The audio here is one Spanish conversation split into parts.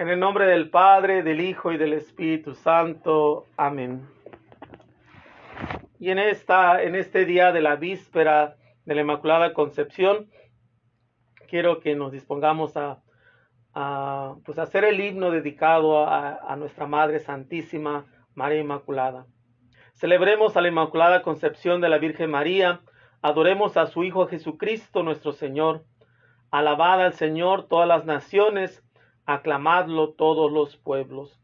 En el nombre del Padre, del Hijo y del Espíritu Santo. Amén. Y en, esta, en este día de la víspera de la Inmaculada Concepción, quiero que nos dispongamos a, pues hacer el himno dedicado a, a nuestra Madre Santísima, María Inmaculada. Celebremos a la Inmaculada Concepción de la Virgen María, adoremos a su Hijo Jesucristo nuestro Señor. Alabad al Señor todas las naciones, aclamadlo todos los pueblos.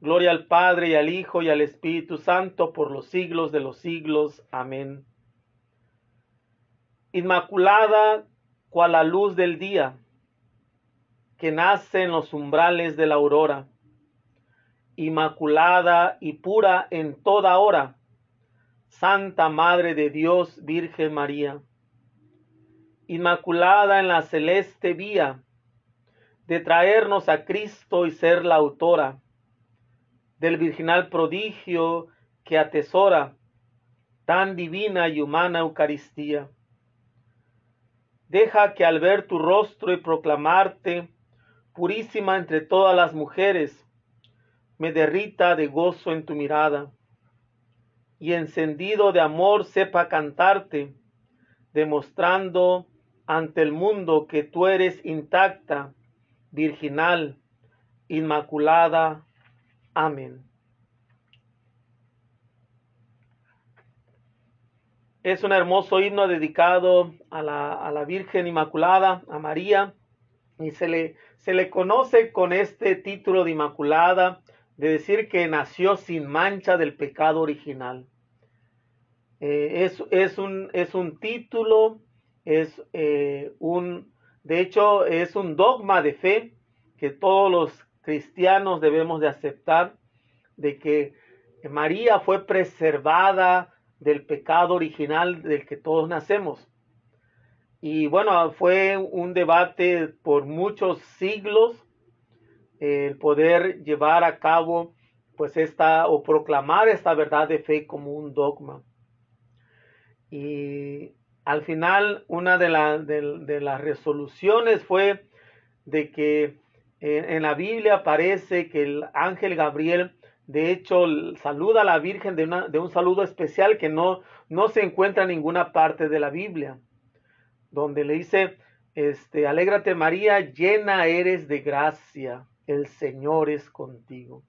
Gloria al Padre y al Hijo y al Espíritu Santo por los siglos de los siglos. Amén. Inmaculada cual la luz del día, que nace en los umbrales de la aurora, inmaculada y pura en toda hora, Santa Madre de Dios, Virgen María, inmaculada en la celeste vía, de traernos a Cristo y ser la autora del virginal prodigio que atesora tan divina y humana Eucaristía. Deja que al ver tu rostro y proclamarte purísima entre todas las mujeres, me derrita de gozo en tu mirada, y encendido de amor sepa cantarte, demostrando ante el mundo que tú eres intacta, virginal, inmaculada. Amén. Es un hermoso himno dedicado a la, a la, Virgen Inmaculada, a María, y se le, se le conoce con este título de Inmaculada, de decir que nació sin mancha del pecado original. Eh, es, es, un, es, un, título, es eh, un, de hecho, es un dogma de fe que todos los cristianos debemos de aceptar, de que María fue preservada del pecado original del que todos nacemos. Y bueno, fue un debate por muchos siglos el poder llevar a cabo pues esta o proclamar esta verdad de fe como un dogma. Y al final una de, de, de las resoluciones fue de que en, en, la Biblia aparece que el ángel Gabriel de hecho saluda a la Virgen de un saludo especial que no, no se encuentra en ninguna parte de la Biblia, donde le dice, este, alégrate María, llena eres de gracia el Señor es contigo.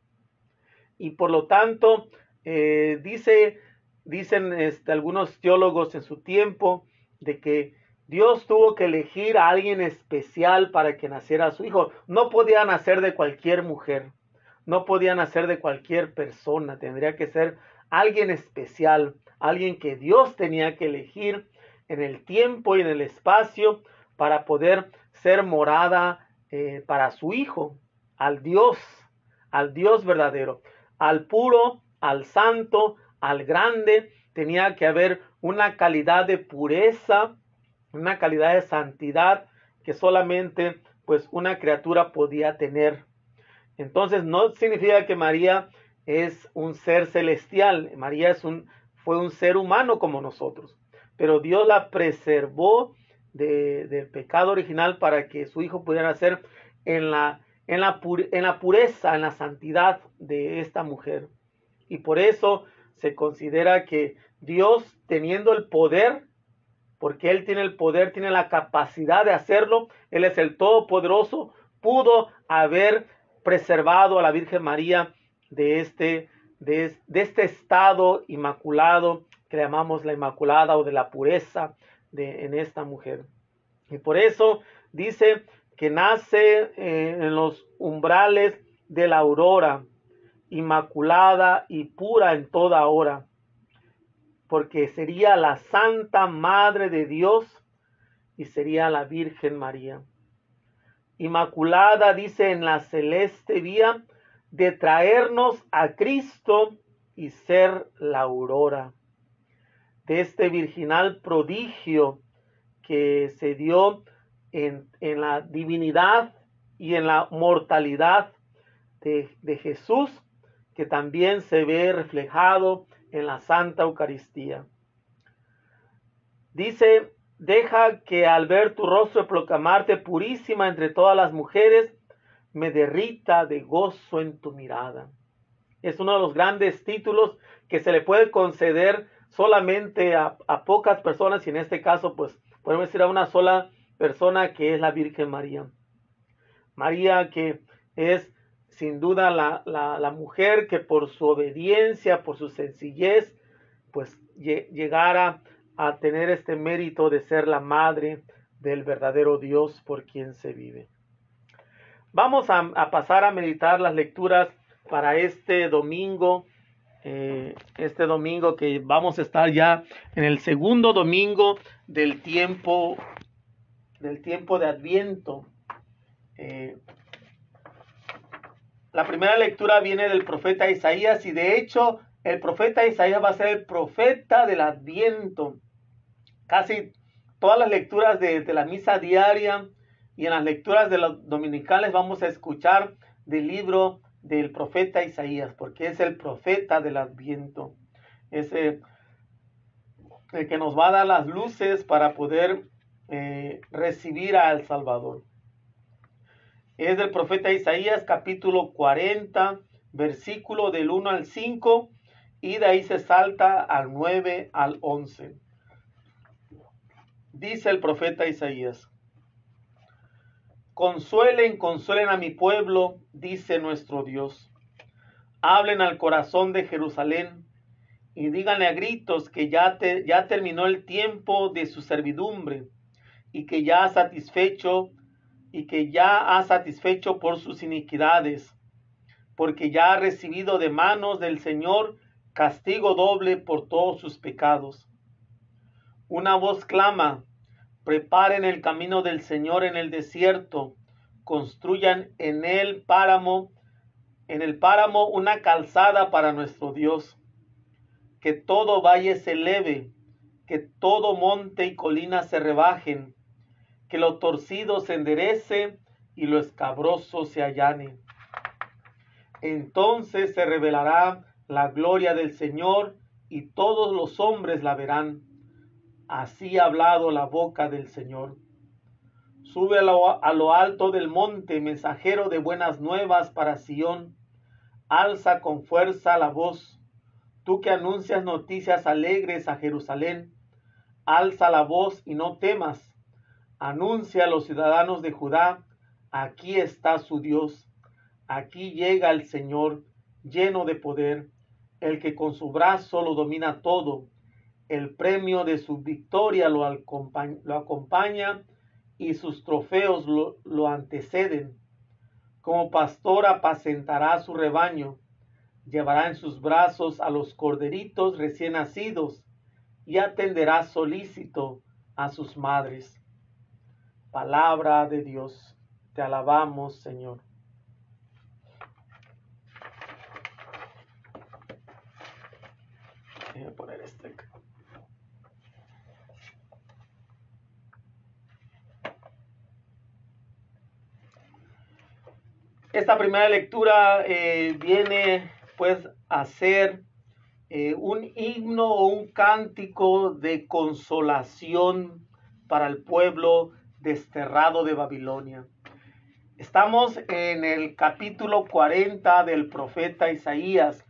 Y por lo tanto, eh, dice, dicen este, algunos teólogos en su tiempo de que Dios tuvo que elegir a alguien especial para que naciera su hijo. No podía nacer de cualquier mujer, no podía nacer de cualquier persona, tendría que ser alguien especial, alguien que Dios tenía que elegir en el tiempo y en el espacio para poder ser morada eh, para su hijo al Dios, al Dios verdadero, al puro, al santo, al grande, tenía que haber una calidad de pureza, una calidad de santidad que solamente pues una criatura podía tener. Entonces no significa que María es un ser celestial, María es un, fue un ser humano como nosotros, pero Dios la preservó de, del pecado original para que su hijo pudiera ser en la en la, en la pureza, en la santidad de esta mujer. Y por eso se considera que Dios teniendo el poder, porque Él tiene el poder, tiene la capacidad de hacerlo, Él es el Todopoderoso, pudo haber preservado a la Virgen María de este, de, este estado inmaculado que llamamos la Inmaculada o de la pureza de, en esta mujer. Y por eso dice que nace eh, en los umbrales de la aurora, inmaculada y pura en toda hora, porque sería la Santa Madre de Dios y sería la Virgen María. Inmaculada dice en la celeste vía de traernos a Cristo y ser la aurora de este virginal prodigio que se dio en, en la divinidad y en la mortalidad de, de Jesús, que también se ve reflejado en la Santa Eucaristía. Dice, deja que al ver tu rostro proclamarte purísima entre todas las mujeres, me derrita de gozo en tu mirada. Es uno de los grandes títulos que se le puede conceder solamente a, pocas personas y en este caso pues podemos decir a una sola persona que es la Virgen María. María que es sin duda la, la, mujer que por su obediencia, por su sencillez, pues llegara a tener este mérito de ser la madre del verdadero Dios por quien se vive. Vamos a, pasar a meditar las lecturas para este domingo, eh, este domingo que vamos a estar ya en el segundo domingo del tiempo, del tiempo de Adviento. Eh, la primera lectura viene del profeta Isaías y de hecho el profeta Isaías va a ser el profeta del Adviento. Casi todas las lecturas de, la misa diaria y en las lecturas de los dominicales vamos a escuchar del libro del profeta Isaías, porque es el profeta del Adviento. Es el que nos va a dar las luces para poder eh, recibir al Salvador es del profeta Isaías capítulo 40, versículo del 1 al 5 y de ahí se salta al 9 al 11. Dice el profeta Isaías, Consuelen, consuelen a mi pueblo, dice nuestro Dios. Hablen al corazón de Jerusalén y díganle a gritos que ya, te, ya terminó el tiempo de su servidumbre y que ya ha satisfecho y que ya ha satisfecho por sus iniquidades, porque ya ha recibido de manos del Señor castigo doble por todos sus pecados. Una voz clama, preparen el camino del Señor en el desierto, construyan en el páramo, en el páramo una calzada para nuestro Dios. Que todo valle se eleve, que todo monte y colina se rebajen, que lo torcido se enderece y lo escabroso se allane. Entonces se revelará la gloria del Señor y todos los hombres la verán. Así ha hablado la boca del Señor. Sube a lo, alto del monte, mensajero de buenas nuevas para Sión. Alza con fuerza la voz. Tú que anuncias noticias alegres a Jerusalén. Alza la voz y no temas Anuncia a los ciudadanos de Judá, aquí está su Dios, aquí llega el Señor lleno de poder, el que con su brazo lo domina todo, el premio de su victoria lo, acompaña, y sus trofeos lo, lo anteceden. Como pastor apacentará su rebaño, llevará en sus brazos a los corderitos recién nacidos y atenderá solícito a sus madres. Palabra de Dios. Te alabamos, Señor. poner este. Esta primera lectura eh, viene pues a ser eh, un himno o un cántico de consolación para el pueblo desterrado de Babilonia. Estamos en el capítulo 40 del profeta Isaías.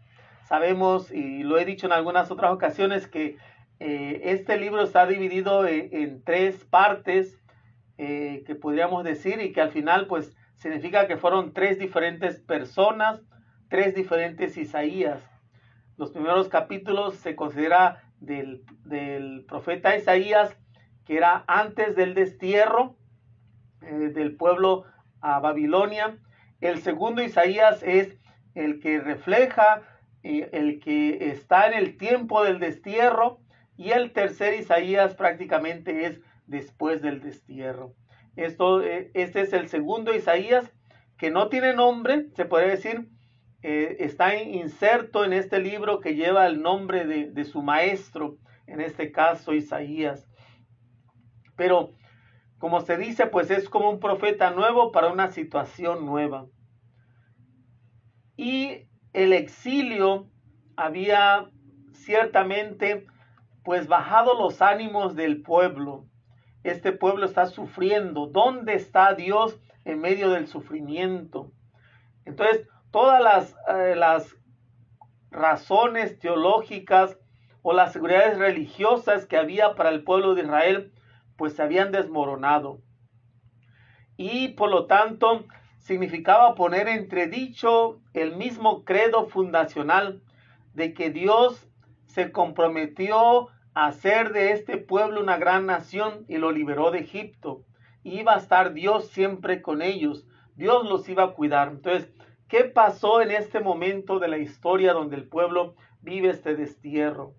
Sabemos, y lo he dicho en algunas otras ocasiones, que eh, este libro está dividido en, tres partes eh, que podríamos decir y que al final pues significa que fueron tres diferentes personas, tres diferentes Isaías. Los primeros capítulos se considera del, del profeta Isaías que era antes del destierro eh, del pueblo a Babilonia. El segundo Isaías es el que refleja, eh, el que está en el tiempo del destierro. Y el tercer Isaías prácticamente es después del destierro. Esto, eh, este es el segundo Isaías que no tiene nombre, se puede decir, está inserto en este libro que lleva el nombre de, de su maestro, en este caso Isaías. Pero, como se dice, pues es como un profeta nuevo para una situación nueva. Y el exilio había ciertamente pues bajado los ánimos del pueblo. este pueblo está sufriendo? ¿Dónde está Dios en medio del sufrimiento? Entonces, todas las, eh, las razones teológicas o las seguridades religiosas que había para el pueblo de Israel, pues se habían desmoronado. Y por lo tanto, significaba poner entredicho el mismo credo fundacional de que Dios se comprometió a hacer de este pueblo una gran nación y lo liberó de Egipto. Iba a estar Dios siempre con ellos. Dios los iba a cuidar. Entonces, ¿qué pasó en este momento de la historia donde el pueblo vive este destierro?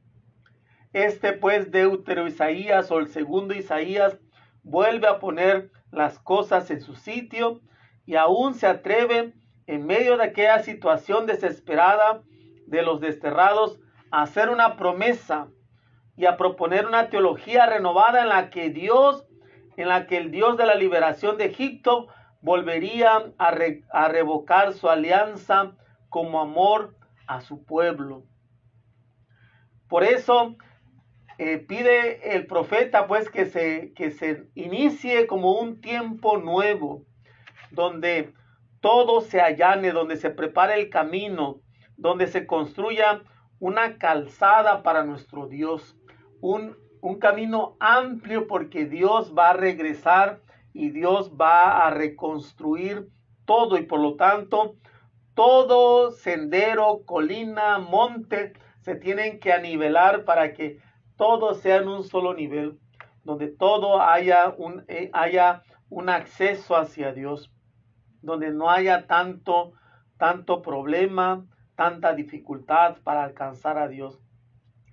Este pues Deutero Isaías o el segundo Isaías vuelve a poner las cosas en su sitio y aún se atreve en medio de aquella situación desesperada de los desterrados a hacer una promesa y a proponer una teología renovada en la que Dios, en la que el Dios de la liberación de Egipto volvería a, a revocar su alianza como amor a su pueblo. Por eso eh, pide el profeta pues que se, que se inicie como un tiempo nuevo, donde todo se allane, donde se prepare el camino, donde se construya una calzada para nuestro Dios, un, un camino amplio porque Dios va a regresar y Dios va a reconstruir todo y por lo tanto todo sendero, colina, monte se tienen que anivelar para que todo sea en un solo nivel, donde todo haya un, eh, haya un acceso hacia Dios, donde no haya tanto, tanto problema, tanta dificultad para alcanzar a Dios.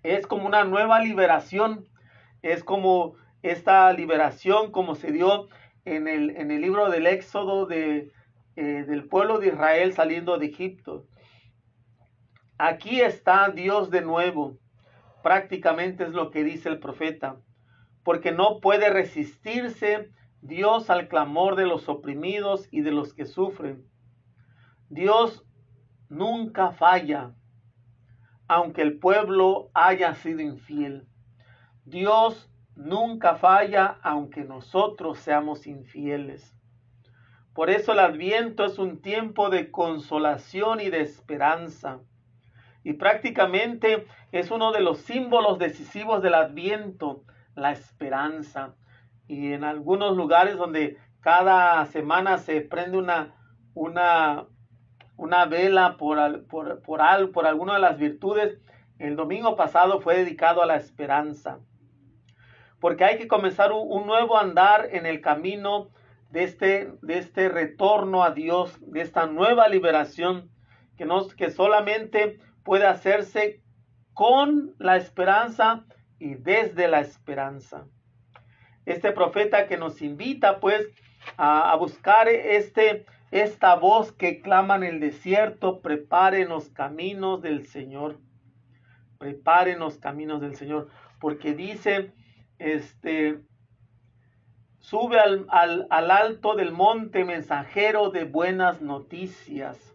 Es como una nueva liberación, es como esta liberación como se dio en el, en el libro del Éxodo de, eh, del pueblo de Israel saliendo de Egipto. Aquí está Dios de nuevo. Prácticamente es lo que dice el profeta. Porque no puede resistirse Dios al clamor de los oprimidos y de los que sufren. Dios nunca falla, aunque el pueblo haya sido infiel. Dios nunca falla, aunque nosotros seamos infieles. Por eso el adviento es un tiempo de consolación y de esperanza. Y prácticamente es uno de los símbolos decisivos del adviento, la esperanza. Y en algunos lugares donde cada semana se prende una, una, una vela por, por, por, por alguna de las virtudes, el domingo pasado fue dedicado a la esperanza. Porque hay que comenzar un, nuevo andar en el camino de este, de este retorno a Dios, de esta nueva liberación que, nos, que solamente puede hacerse con la esperanza y desde la esperanza. Este profeta que nos invita pues a, buscar este, esta voz que clama en el desierto, preparen los caminos del Señor. Preparen los caminos del Señor. Porque dice, este, sube al, al, al alto del monte mensajero de buenas noticias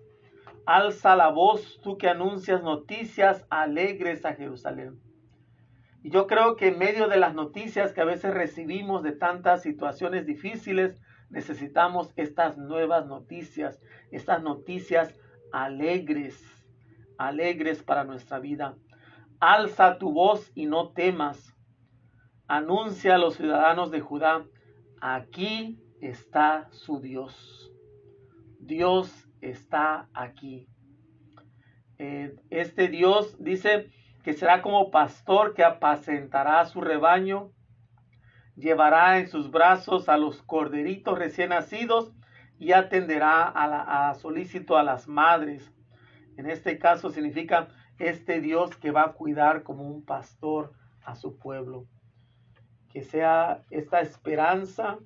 Alza la voz tú que anuncias noticias alegres a Jerusalén. Y yo creo que en medio de las noticias que a veces recibimos de tantas situaciones difíciles, necesitamos estas nuevas noticias, estas noticias alegres, alegres para nuestra vida. Alza tu voz y no temas. Anuncia a los ciudadanos de Judá, aquí está su Dios. Dios está aquí. Eh, este Dios dice que será como pastor que apacentará a su rebaño, llevará en sus brazos a los corderitos recién nacidos y atenderá a, a solícito a las madres. En este caso significa este Dios que va a cuidar como un pastor a su pueblo. Que sea esta esperanza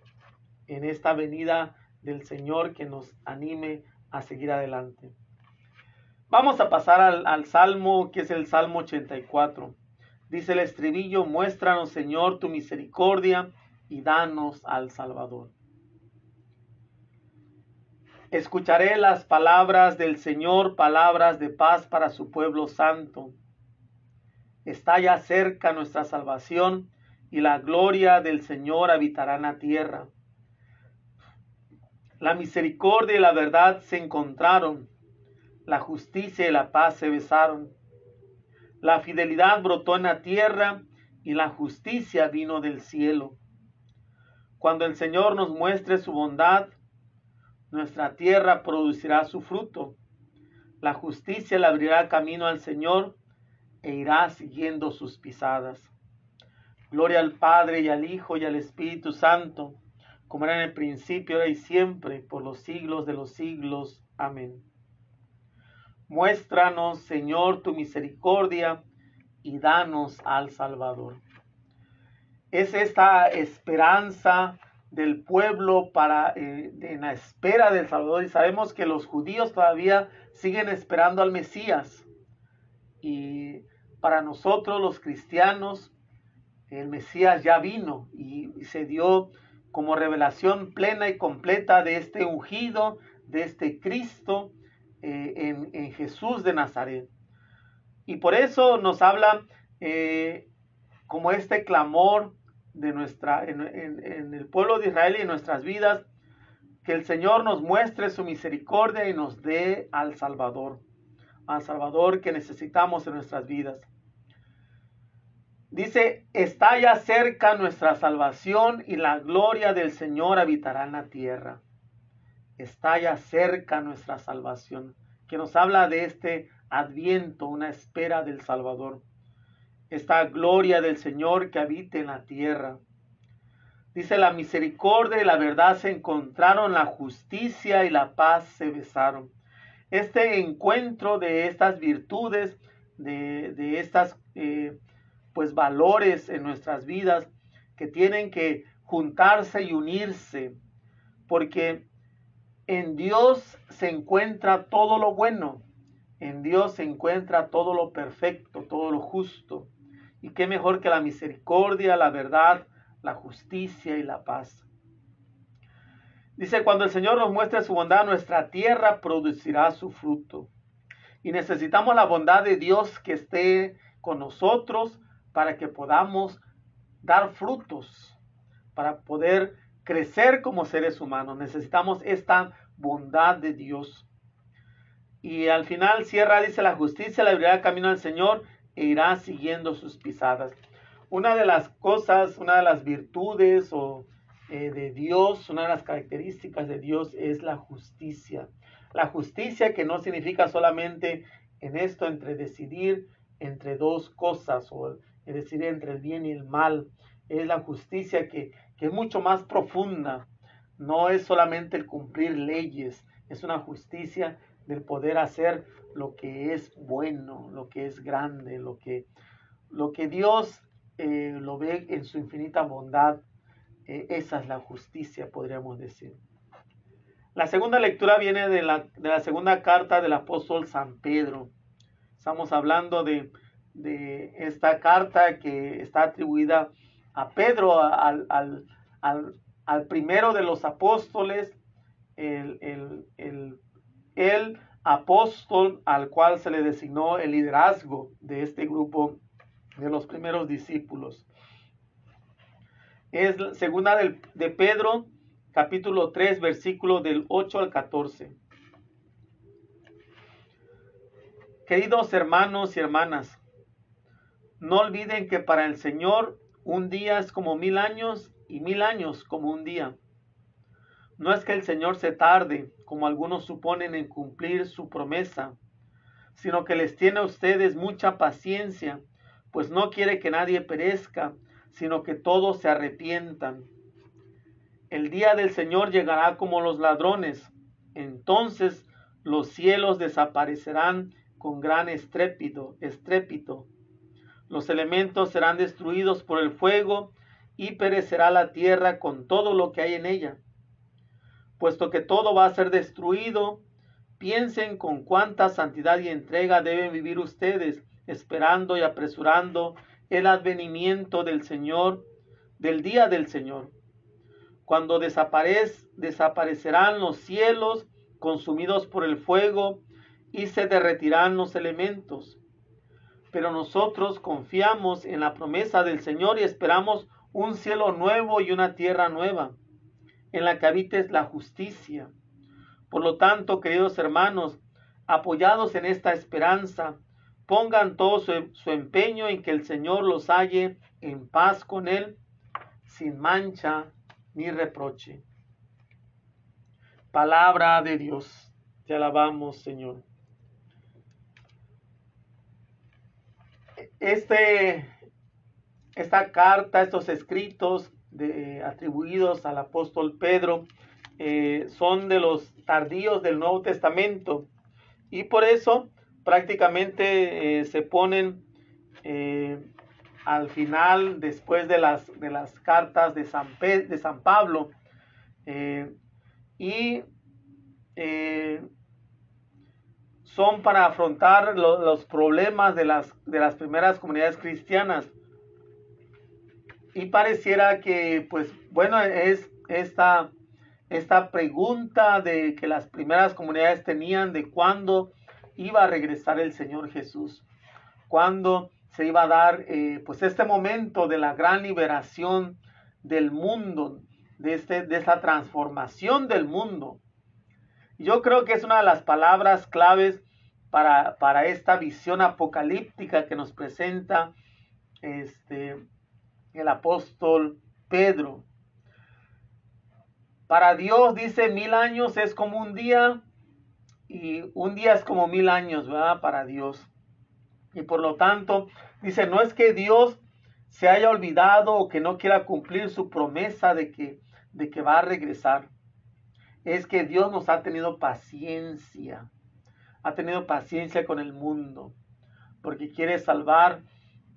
en esta venida del Señor que nos anime a seguir adelante. Vamos a pasar al, Salmo, que es el Salmo 84. Dice el estribillo, muéstranos Señor tu misericordia y danos al Salvador. Escucharé las palabras del Señor, palabras de paz para su pueblo santo. Está ya cerca nuestra salvación y la gloria del Señor habitará en la tierra. La misericordia y la verdad se encontraron, la justicia y la paz se besaron. La fidelidad brotó en la tierra y la justicia vino del cielo. Cuando el Señor nos muestre su bondad, nuestra tierra producirá su fruto. La justicia le abrirá camino al Señor e irá siguiendo sus pisadas. Gloria al Padre y al Hijo y al Espíritu Santo, como era en el principio, ahora y siempre, por los siglos de los siglos. Amén. Muéstranos, Señor, tu misericordia y danos al Salvador. Es esta esperanza del pueblo para eh, en la espera del Salvador y sabemos que los judíos todavía siguen esperando al Mesías y para nosotros los cristianos el Mesías ya vino y, se dio como revelación plena y completa de este ungido, de este Cristo eh, en, Jesús de Nazaret. Y por eso nos habla eh, como este clamor de nuestra, en, en, el pueblo de Israel y en nuestras vidas, que el Señor nos muestre su misericordia y nos dé al Salvador, al Salvador que necesitamos en nuestras vidas. Dice, está ya cerca nuestra salvación y la gloria del Señor habitará en la tierra. Está ya cerca nuestra salvación, que nos habla de este adviento, una espera del Salvador. Esta gloria del Señor que habita en la tierra. Dice, la misericordia y la verdad se encontraron, la justicia y la paz se besaron. Este encuentro de estas virtudes, de, de estas... Eh, pues valores en nuestras vidas que tienen que juntarse y unirse, porque en Dios se encuentra todo lo bueno, en Dios se encuentra todo lo perfecto, todo lo justo. Y qué mejor que la misericordia, la verdad, la justicia y la paz. Dice, cuando el Señor nos muestre su bondad, nuestra tierra producirá su fruto. Y necesitamos la bondad de Dios que esté con nosotros para que podamos dar frutos, para poder crecer como seres humanos. Necesitamos esta bondad de Dios. Y al final cierra, dice, la justicia le abrirá camino al Señor e irá siguiendo sus pisadas. Una de las cosas, una de las virtudes o, eh, de Dios, una de las características de Dios es la justicia. La justicia que no significa solamente en esto entre decidir entre dos cosas o es decir, entre el bien y el mal. Es la justicia que, es mucho más profunda. No es solamente el cumplir leyes, es una justicia del poder hacer lo que es bueno, lo que es grande, lo que, lo que Dios eh, lo ve en su infinita bondad. Eh, esa es la justicia, podríamos decir. La segunda lectura viene de la, de la segunda carta del apóstol San Pedro. Estamos hablando de de esta carta que está atribuida a Pedro, al, primero de los apóstoles, el, el, apóstol al cual se le designó el liderazgo de este grupo de los primeros discípulos. Es segunda de Pedro, capítulo 3, versículo del 8 al 14. Queridos hermanos y hermanas, no olviden que para el Señor un día es como mil años y mil años como un día. No es que el Señor se tarde, como algunos suponen, en cumplir su promesa, sino que les tiene a ustedes mucha paciencia, pues no quiere que nadie perezca, sino que todos se arrepientan. El día del Señor llegará como los ladrones, entonces los cielos desaparecerán con gran estrépito, estrépito los elementos serán destruidos por el fuego y perecerá la tierra con todo lo que hay en ella. Puesto que todo va a ser destruido, piensen con cuánta santidad y entrega deben vivir ustedes, esperando y apresurando el advenimiento del Señor, del día del Señor. Cuando desaparecerán los cielos consumidos por el fuego y se derretirán los elementos pero nosotros confiamos en la promesa del Señor y esperamos un cielo nuevo y una tierra nueva, en la que habites la justicia. Por lo tanto, queridos hermanos, apoyados en esta esperanza, pongan todo su, su, empeño en que el Señor los halle en paz con Él, sin mancha ni reproche. Palabra de Dios. Te alabamos, Señor. Este, esta carta, estos escritos de, atribuidos al apóstol Pedro, eh, son de los tardíos del Nuevo Testamento. Y por eso prácticamente eh, se ponen eh, al final, después de las, de las cartas de San, de San Pablo, y son para afrontar los problemas de las, de las primeras comunidades cristianas. Y pareciera que, pues, bueno, es esta, esta pregunta de que las primeras comunidades tenían de cuándo iba a regresar el Señor Jesús, cuándo se iba a dar, eh, pues, este momento de la gran liberación del mundo, de, este, de esta transformación del mundo. Yo creo que es una de las palabras claves para, para esta visión apocalíptica que nos presenta este, el apóstol Pedro. Para Dios dice mil años es como un día y un día es como mil años, ¿verdad? Para Dios. Y por lo tanto, dice, no es que Dios se haya olvidado o que no quiera cumplir su promesa de que, de que va a regresar es que Dios nos ha tenido paciencia, ha tenido paciencia con el mundo, porque quiere salvar,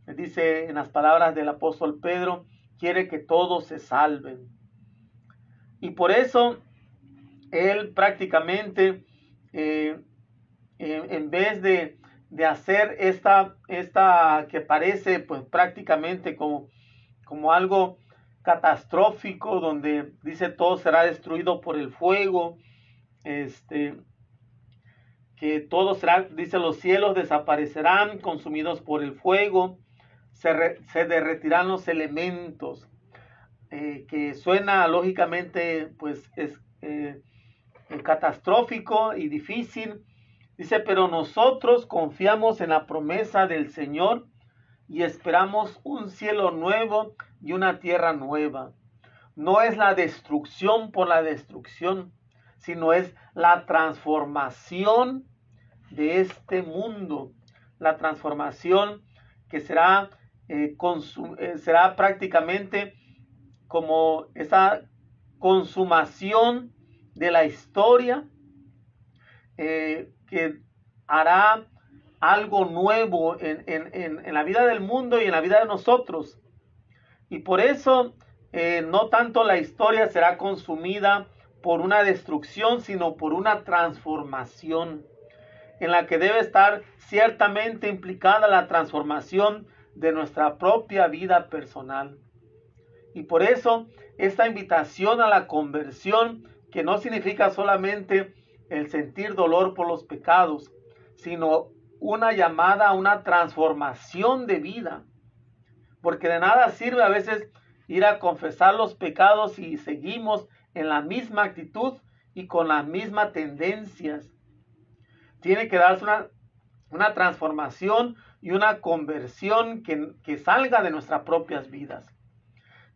dice en las palabras del apóstol Pedro, quiere que todos se salven. Y por eso él prácticamente, eh, en vez de, de, hacer esta, esta que parece pues prácticamente como, como algo catastrófico donde dice todo será destruido por el fuego, este, que todo será, dice los cielos desaparecerán consumidos por el fuego, se, se derretirán los elementos, eh, que suena lógicamente pues es eh, catastrófico y difícil. Dice, pero nosotros confiamos en la promesa del Señor y esperamos un cielo nuevo y una tierra nueva. No es la destrucción por la destrucción, sino es la transformación de este mundo, la transformación que será, eh, eh, será prácticamente como esa consumación de la historia eh, que hará algo nuevo en, la vida del mundo y en la vida de nosotros. Y por eso no tanto la historia será consumida por una destrucción, sino por una transformación en la que debe estar ciertamente implicada la transformación de nuestra propia vida personal. Y por eso esta invitación a la conversión, que no significa solamente el sentir dolor por los pecados, sino una llamada a una transformación de vida. Porque de nada sirve a veces ir a confesar los pecados y seguimos en la misma actitud y con las mismas tendencias. Tiene que darse una, una transformación y una conversión que, que, salga de nuestras propias vidas.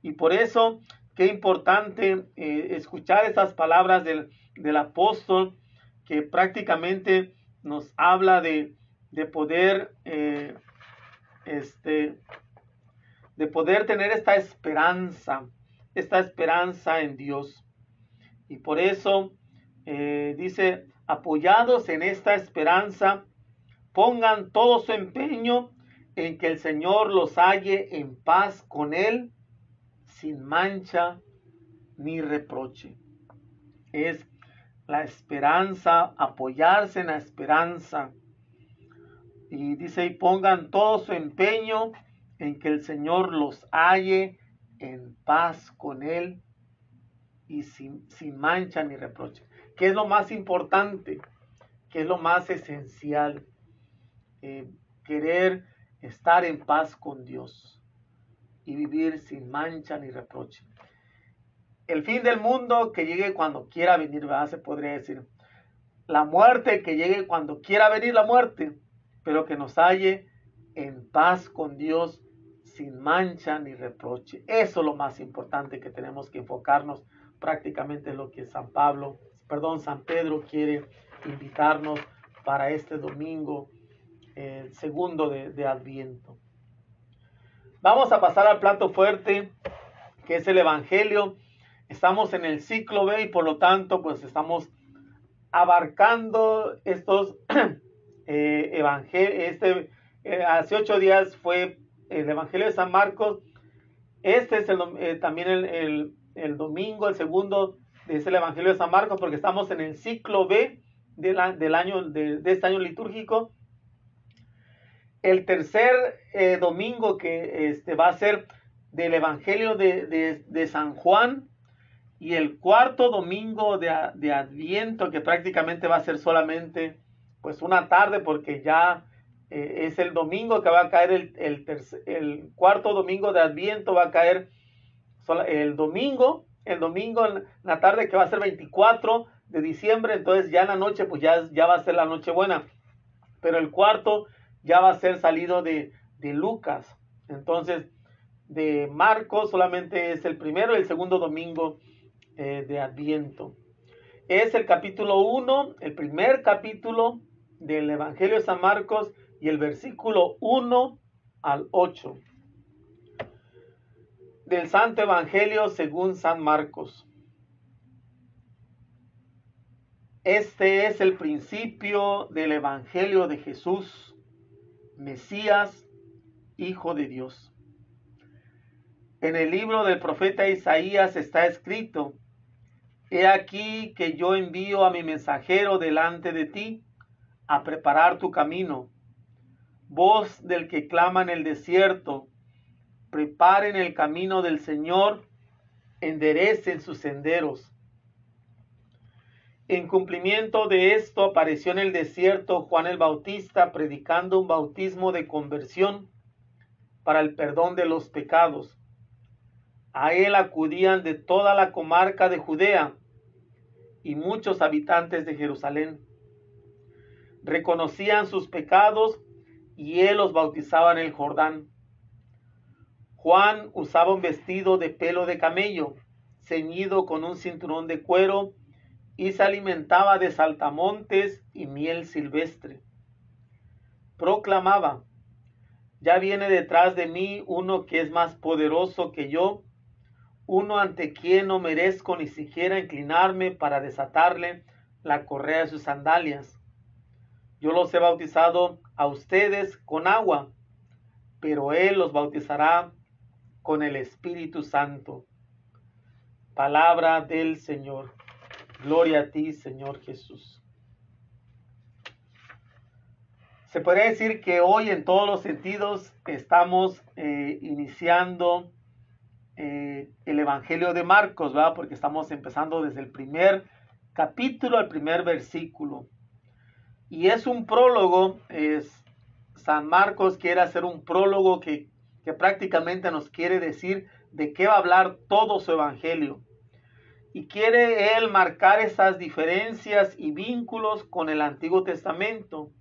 Y por eso, qué importante eh, escuchar estas palabras del, del apóstol que prácticamente nos habla de, de poder, eh, este, de poder tener esta esperanza, esta esperanza en Dios. Y por eso eh, dice, apoyados en esta esperanza, pongan todo su empeño en que el Señor los halle en paz con Él, sin mancha ni reproche. Es la esperanza, apoyarse en la esperanza y dice, y pongan todo su empeño en que el Señor los halle en paz con Él y sin, mancha ni reproche. ¿Qué es lo más importante? ¿Qué es lo más esencial? Eh, querer estar en paz con Dios. y vivir sin mancha ni reproche. El fin del mundo que llegue cuando quiera venir, ¿verdad? Se podría decir. La muerte que llegue cuando quiera venir la muerte, pero que nos halle en paz con Dios sin mancha ni reproche. Eso es lo más importante que tenemos que enfocarnos. Prácticamente es lo que San Pablo, perdón, San Pedro quiere invitarnos para este domingo, el segundo de, Adviento. Vamos a pasar al plato fuerte, que es el Evangelio. Estamos en el ciclo B y por lo tanto, pues estamos abarcando estos eh, evangelios. Este, eh, hace ocho días fue el Evangelio de San Marcos. Este es el, eh, también el, el, domingo, el segundo, es el Evangelio de San Marcos, porque estamos en el ciclo B de del año, de, este año litúrgico. El tercer eh, domingo que este, va a ser del Evangelio de, de, de, San Juan y el cuarto domingo de, de Adviento, que prácticamente va a ser solamente pues una tarde porque ya eh, es el domingo que va a caer el, el, el, cuarto domingo de Adviento, va a caer el domingo, el domingo en la tarde que va a ser 24 de diciembre, entonces ya en la noche pues ya, ya va a ser la noche buena, pero el cuarto ya va a ser salido de, de Lucas, entonces de Marcos solamente es el primero y el segundo domingo eh, de Adviento. Es el capítulo 1, el primer capítulo del Evangelio de San Marcos, y el versículo 1 al 8 del Santo Evangelio según San Marcos. Este es el principio del Evangelio de Jesús, Mesías, Hijo de Dios. En el libro del profeta Isaías está escrito, He aquí que yo envío a mi mensajero delante de ti a preparar tu camino voz del que clama en el desierto, preparen el camino del Señor, enderecen sus senderos. En cumplimiento de esto apareció en el desierto Juan el Bautista predicando un bautismo de conversión para el perdón de los pecados. A él acudían de toda la comarca de Judea y muchos habitantes de Jerusalén. Reconocían sus pecados y él los bautizaba en el Jordán. Juan usaba un vestido de pelo de camello, ceñido con un cinturón de cuero, y se alimentaba de saltamontes y miel silvestre. Proclamaba, ya viene detrás de mí uno que es más poderoso que yo, uno ante quien no merezco ni siquiera inclinarme para desatarle la correa de sus sandalias. Yo los he bautizado a ustedes con agua, pero Él los bautizará con el Espíritu Santo. Palabra del Señor. Gloria a ti, Señor Jesús. Se podría decir que hoy en todos los sentidos estamos eh, iniciando eh, el Evangelio de Marcos, ¿verdad? Porque estamos empezando desde el primer capítulo al primer versículo. Y es un prólogo, es, San Marcos quiere hacer un prólogo que, que prácticamente nos quiere decir de qué va a hablar todo su evangelio. Y quiere él marcar esas diferencias y vínculos con el Antiguo Testamento.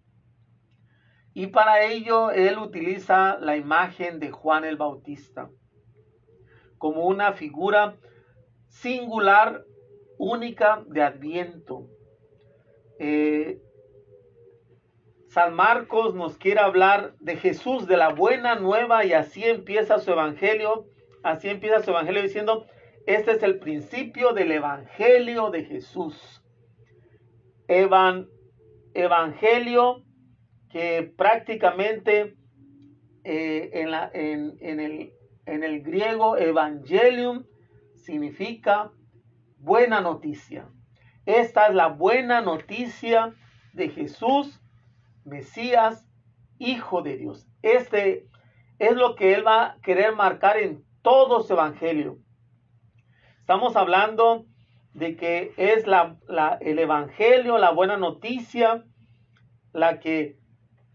Y para ello él utiliza la imagen de Juan el Bautista como una figura singular, única de Adviento. Eh, San Marcos nos quiere hablar de Jesús, de la buena nueva, y así empieza su evangelio. Así empieza su evangelio diciendo, este es el principio del evangelio de Jesús. evangelio que prácticamente eh, en, la, en, en, el, en el griego evangelium significa buena noticia. Esta es la buena noticia de Jesús Mesías, Hijo de Dios. Este es lo que Él va a querer marcar en todo su evangelio. Estamos hablando de que es el evangelio, la buena noticia, la que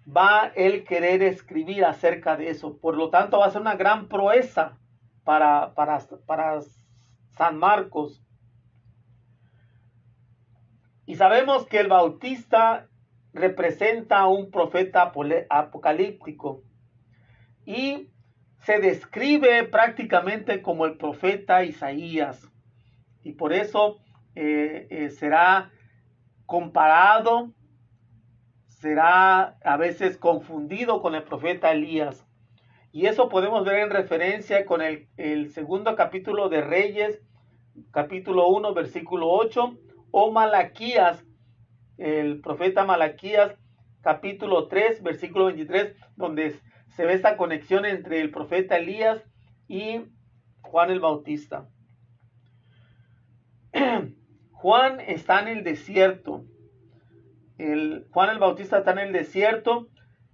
va él querer escribir acerca de eso. Por lo tanto, va a ser una gran proeza para, para, para San Marcos. Y sabemos que el Bautista representa a un profeta apocalíptico y se describe prácticamente como el profeta Isaías. Y por eso eh, eh, será comparado, será a veces confundido con el profeta Elías. Y eso podemos ver en referencia con el, el segundo capítulo de Reyes, capítulo 1, versículo 8, o Malaquías, el profeta Malaquías, capítulo 3, versículo 23, donde se ve esta conexión entre el profeta Elías y Juan el Bautista. Juan está en el desierto. El, Juan el Bautista está en el desierto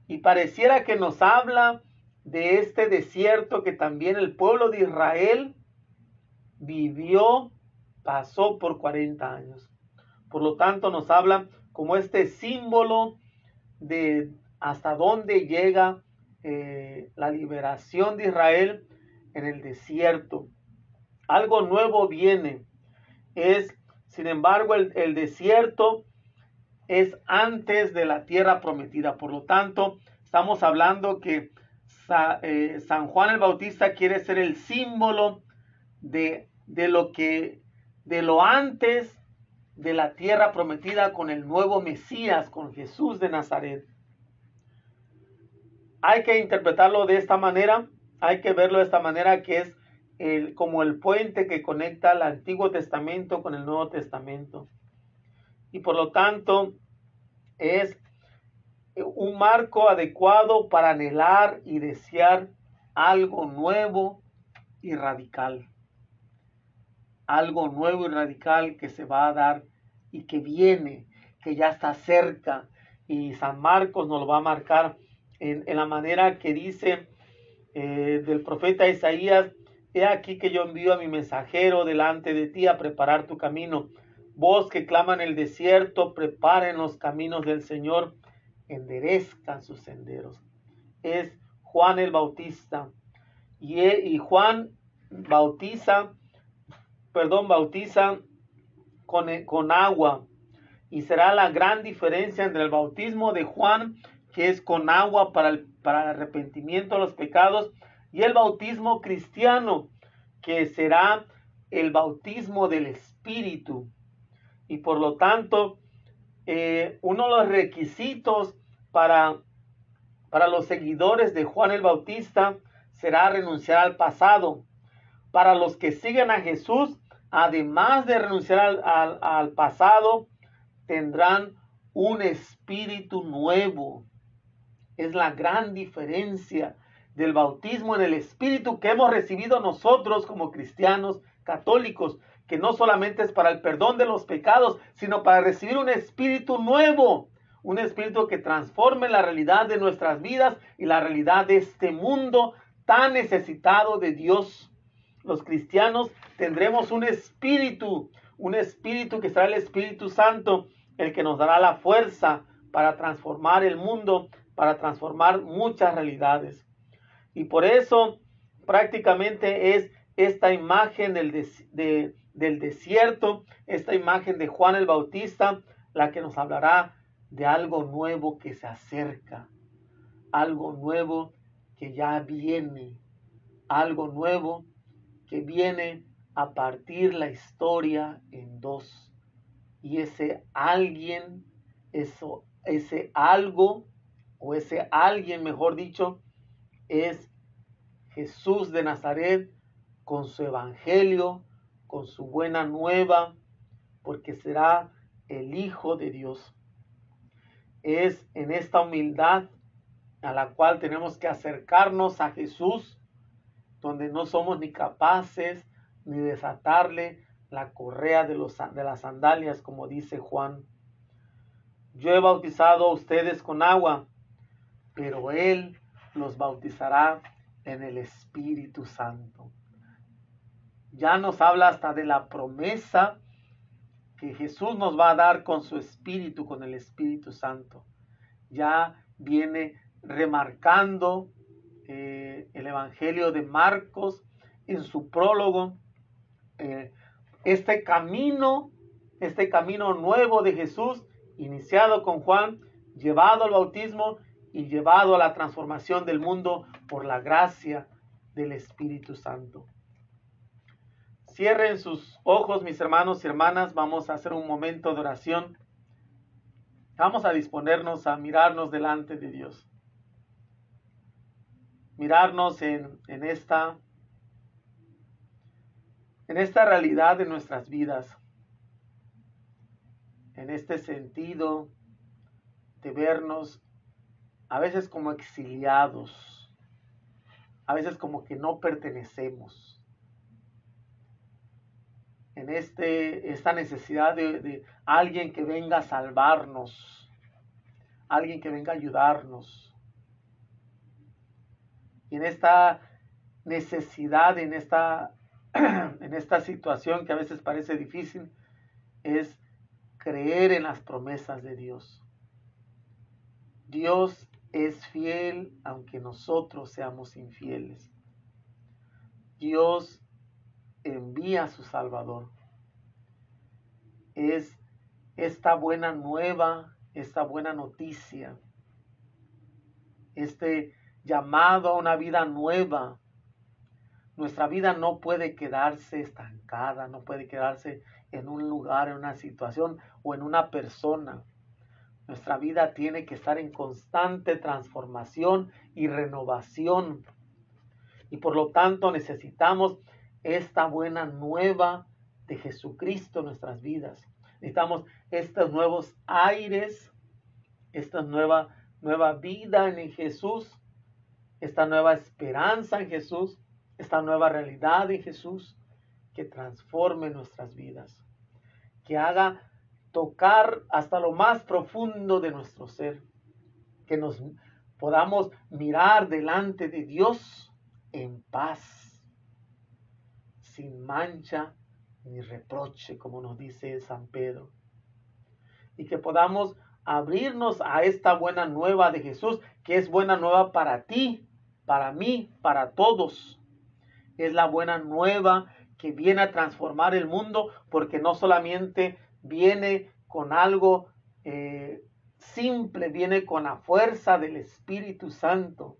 y pareciera que nos habla de este desierto que también el pueblo de Israel vivió, pasó por 40 años. Por lo tanto, nos habla como este símbolo de hasta dónde llega eh, la liberación de Israel en el desierto. Algo nuevo viene. Es, sin embargo, el, desierto es antes de la tierra prometida. Por lo tanto, estamos hablando que eh, San Juan el Bautista quiere ser el símbolo de, de lo que, de lo antes de la tierra prometida con el nuevo Mesías, con Jesús de Nazaret. Hay que interpretarlo de esta manera, hay que verlo de esta manera que es el, como el puente que conecta el Antiguo Testamento con el Nuevo Testamento. Y por lo tanto es un marco adecuado para anhelar y desear algo nuevo y radical algo nuevo y radical que se va a dar y que viene, que ya está cerca. Y San Marcos nos lo va a marcar en, la manera que dice eh, del profeta Isaías, he aquí que yo envío a mi mensajero delante de ti a preparar tu camino. Vos que claman el desierto, preparen los caminos del Señor, enderezcan sus senderos. Es Juan el Bautista. Y, y Juan bautiza perdón, bautiza con, con agua. Y será la gran diferencia entre el bautismo de Juan, que es con agua para el, para el arrepentimiento de los pecados, y el bautismo cristiano, que será el bautismo del Espíritu. Y por lo tanto, eh, uno de los requisitos para, para los seguidores de Juan el Bautista será renunciar al pasado. Para los que siguen a Jesús además de renunciar al, pasado, tendrán un espíritu nuevo. Es la gran diferencia del bautismo en el espíritu que hemos recibido nosotros como cristianos católicos, que no solamente es para el perdón de los pecados, sino para recibir un espíritu nuevo, un espíritu que transforme la realidad de nuestras vidas y la realidad de este mundo tan necesitado de Dios los cristianos tendremos un espíritu, un espíritu que será el Espíritu Santo, el que nos dará la fuerza para transformar el mundo, para transformar muchas realidades. Y por eso prácticamente es esta imagen del, del desierto, esta imagen de Juan el Bautista, la que nos hablará de algo nuevo que se acerca, algo nuevo que ya viene, algo nuevo que viene a partir la historia en dos. Y ese alguien, eso, ese algo, o ese alguien, mejor dicho, es Jesús de Nazaret con su evangelio, con su buena nueva, porque será el Hijo de Dios. Es en esta humildad a la cual tenemos que acercarnos a Jesús donde no somos ni capaces ni desatarle la correa de, los, de las sandalias, como dice Juan. Yo he bautizado a ustedes con agua, pero Él los bautizará en el Espíritu Santo. Ya nos habla hasta de la promesa que Jesús nos va a dar con su Espíritu, con el Espíritu Santo. Ya viene remarcando eh, el Evangelio de Marcos en su prólogo. Eh, este camino, este camino nuevo de Jesús, iniciado con Juan, llevado al bautismo y llevado a la transformación del mundo por la gracia del Espíritu Santo. Cierren sus ojos, mis hermanos y hermanas. Vamos a hacer un momento de oración. Vamos a disponernos a mirarnos delante de Dios. Mirarnos en, en esta en esta realidad de nuestras vidas, en este sentido de vernos a veces como exiliados, a veces como que no pertenecemos, en este, esta necesidad de, de alguien que venga a salvarnos, alguien que venga a ayudarnos, en esta necesidad, en esta en esta situación que a veces parece difícil es creer en las promesas de Dios. Dios es fiel aunque nosotros seamos infieles. Dios envía a su Salvador. Es esta buena nueva, esta buena noticia, este llamado a una vida nueva nuestra vida no puede quedarse estancada, no puede quedarse en un lugar, en una situación o en una persona. Nuestra vida tiene que estar en constante transformación y renovación. Y por lo tanto necesitamos esta buena nueva de Jesucristo en nuestras vidas. Necesitamos estos nuevos aires, esta nueva, nueva vida en Jesús, esta nueva esperanza en Jesús esta nueva realidad de Jesús que transforme nuestras vidas, que haga tocar hasta lo más profundo de nuestro ser, que nos podamos mirar delante de Dios en paz, sin mancha ni reproche, como nos dice San Pedro, y que podamos abrirnos a esta buena nueva de Jesús, que es buena nueva para ti, para mí, para todos es la buena nueva que viene a transformar el mundo porque no solamente viene con algo eh, simple, viene con la fuerza del Espíritu Santo.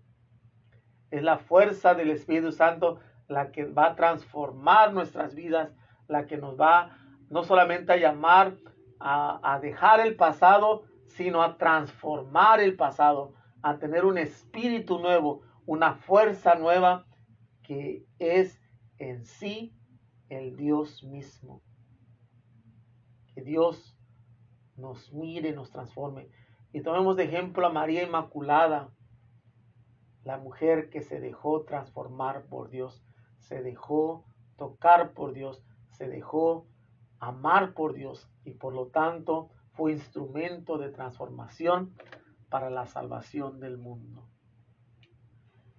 Es la fuerza del Espíritu Santo la que va a transformar nuestras vidas, la que nos va no solamente a llamar a, a dejar el pasado, sino a transformar el pasado, a tener un espíritu nuevo, una fuerza nueva que es en sí el Dios mismo. Que Dios nos mire, nos transforme. Y tomemos de ejemplo a María Inmaculada, la mujer que se dejó transformar por Dios, se dejó tocar por Dios, se dejó amar por Dios y por lo tanto fue instrumento de transformación para la salvación del mundo.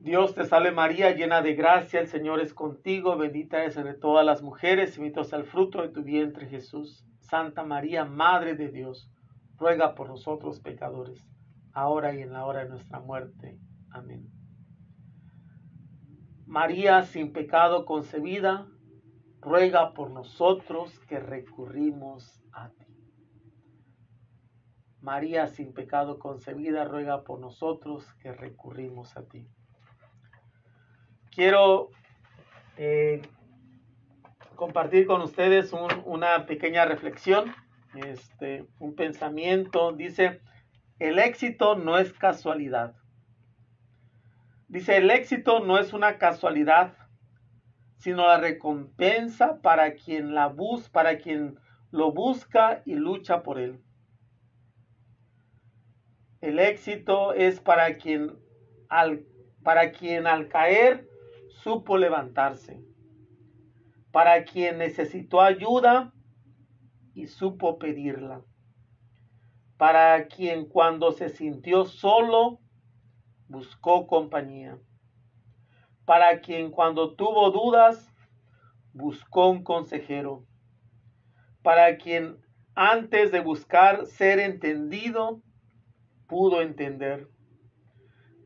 Dios te salve María, llena de gracia, el Señor es contigo, bendita eres entre todas las mujeres, y bendito sea el fruto de tu vientre Jesús. Santa María, Madre de Dios, ruega por nosotros pecadores, ahora y en la hora de nuestra muerte. Amén. María sin pecado concebida, ruega por nosotros que recurrimos a ti. María sin pecado concebida, ruega por nosotros que recurrimos a ti quiero eh, compartir con ustedes una pequeña reflexión, este, un pensamiento. Dice, el éxito no es casualidad. Dice, el éxito no es una casualidad, sino la recompensa para quien la busca, para quien lo busca y lucha por él. El éxito es para quien al, para quien al caer supo levantarse. para quien necesitó ayuda y supo pedirla, para quien cuando se sintió solo buscó compañía, para quien cuando tuvo dudas buscó un consejero, para quien antes de buscar ser entendido pudo entender,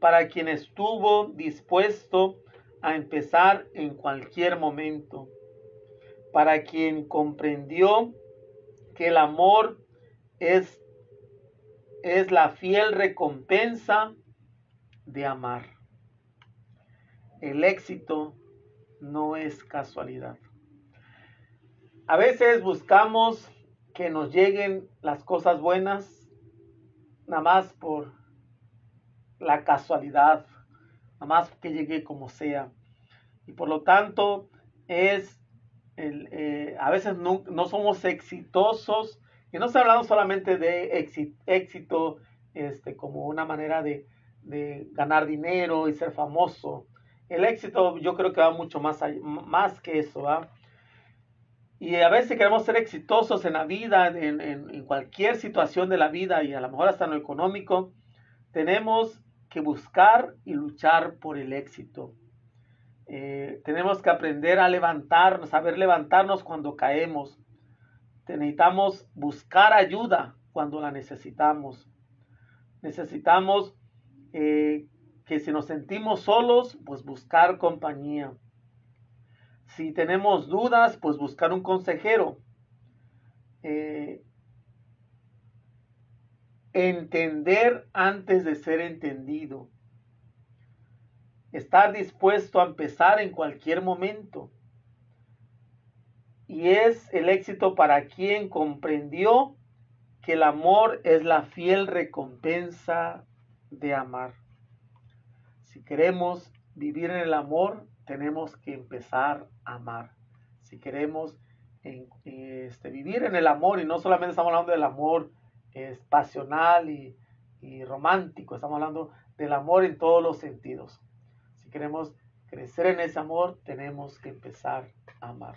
para quien estuvo dispuesto a empezar en cualquier momento, para quien comprendió que el amor es, es la fiel recompensa de amar. El éxito no es casualidad. A veces buscamos que nos lleguen las cosas buenas nada más por la casualidad, más que llegue como sea. Y por lo tanto es, el, eh, a veces no, no, somos exitosos, y no estoy hablando solamente de éxito, este, como una manera de, de ganar dinero y ser famoso. El éxito yo creo que va mucho más, más que eso. Y a veces queremos ser exitosos en la vida, en, en, cualquier situación de la vida y a lo mejor hasta en lo económico. Tenemos que buscar y luchar por el éxito. Eh, tenemos que aprender a levantarnos, saber levantarnos cuando caemos. Necesitamos buscar ayuda cuando la necesitamos. Necesitamos eh, que si nos sentimos solos, pues buscar compañía. Si tenemos dudas, pues buscar un consejero. Eh, entender antes de ser entendido. Estar dispuesto a empezar en cualquier momento. Y es el éxito para quien comprendió que el amor es la fiel recompensa de amar. Si queremos vivir en el amor, tenemos que empezar a amar. Si queremos este, vivir en el amor, y no solamente estamos hablando del amor es pasional y, y romántico, estamos hablando del amor en todos los sentidos. Si queremos crecer en ese amor, tenemos que empezar a amar.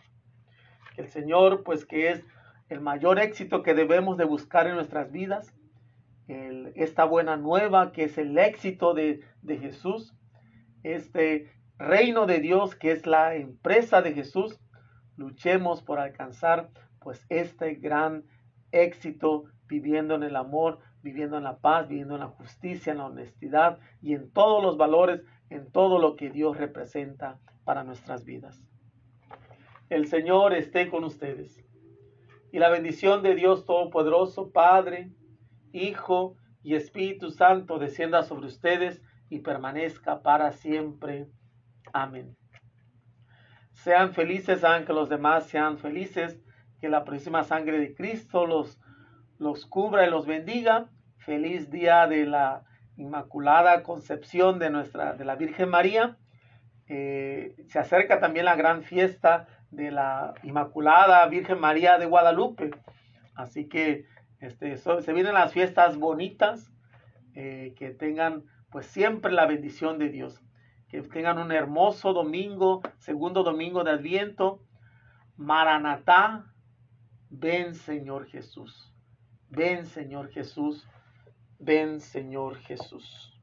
El Señor, pues que es el mayor éxito que debemos de buscar en nuestras vidas, esta buena nueva que es el éxito de, de Jesús, este reino de Dios que es la empresa de Jesús, luchemos por alcanzar pues este gran éxito viviendo en el amor, viviendo en la paz, viviendo en la justicia, en la honestidad y en todos los valores, en todo lo que Dios representa para nuestras vidas. El Señor esté con ustedes. Y la bendición de Dios Todopoderoso, Padre, Hijo y Espíritu Santo descienda sobre ustedes y permanezca para siempre. Amén. Sean felices, hagan que los demás sean felices, que la próxima sangre de Cristo los los cubra y los bendiga. Feliz día de la Inmaculada Concepción de nuestra, de la Virgen María. Eh, se acerca también la gran fiesta de la Inmaculada Virgen María de Guadalupe. Así que este, se vienen las fiestas bonitas, eh, que tengan pues siempre la bendición de Dios. Que tengan un hermoso domingo, segundo domingo de Adviento. Maranatá, ven Señor Jesús. Ven Señor Jesús, ven Señor Jesús.